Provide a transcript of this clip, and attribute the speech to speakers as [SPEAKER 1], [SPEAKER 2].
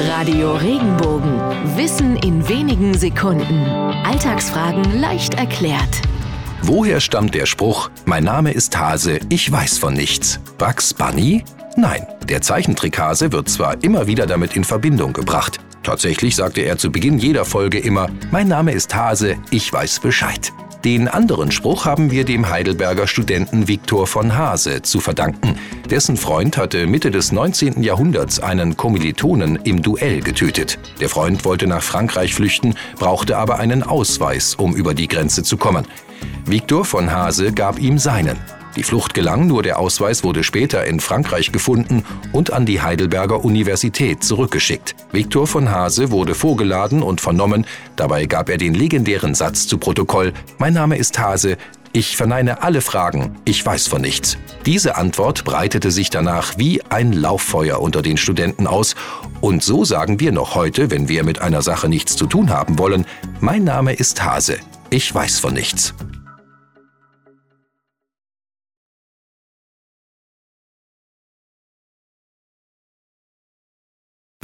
[SPEAKER 1] Radio Regenbogen. Wissen in wenigen Sekunden. Alltagsfragen leicht erklärt.
[SPEAKER 2] Woher stammt der Spruch, mein Name ist Hase, ich weiß von nichts? Bugs Bunny? Nein, der Zeichentrickhase wird zwar immer wieder damit in Verbindung gebracht. Tatsächlich sagte er zu Beginn jeder Folge immer, mein Name ist Hase, ich weiß Bescheid. Den anderen Spruch haben wir dem Heidelberger Studenten Viktor von Hase zu verdanken. Dessen Freund hatte Mitte des 19. Jahrhunderts einen Kommilitonen im Duell getötet. Der Freund wollte nach Frankreich flüchten, brauchte aber einen Ausweis, um über die Grenze zu kommen. Viktor von Hase gab ihm seinen. Die Flucht gelang, nur der Ausweis wurde später in Frankreich gefunden und an die Heidelberger Universität zurückgeschickt. Viktor von Hase wurde vorgeladen und vernommen. Dabei gab er den legendären Satz zu Protokoll: Mein Name ist Hase. Ich verneine alle Fragen, ich weiß von nichts. Diese Antwort breitete sich danach wie ein Lauffeuer unter den Studenten aus. Und so sagen wir noch heute, wenn wir mit einer Sache nichts zu tun haben wollen, mein Name ist Hase, ich weiß von nichts.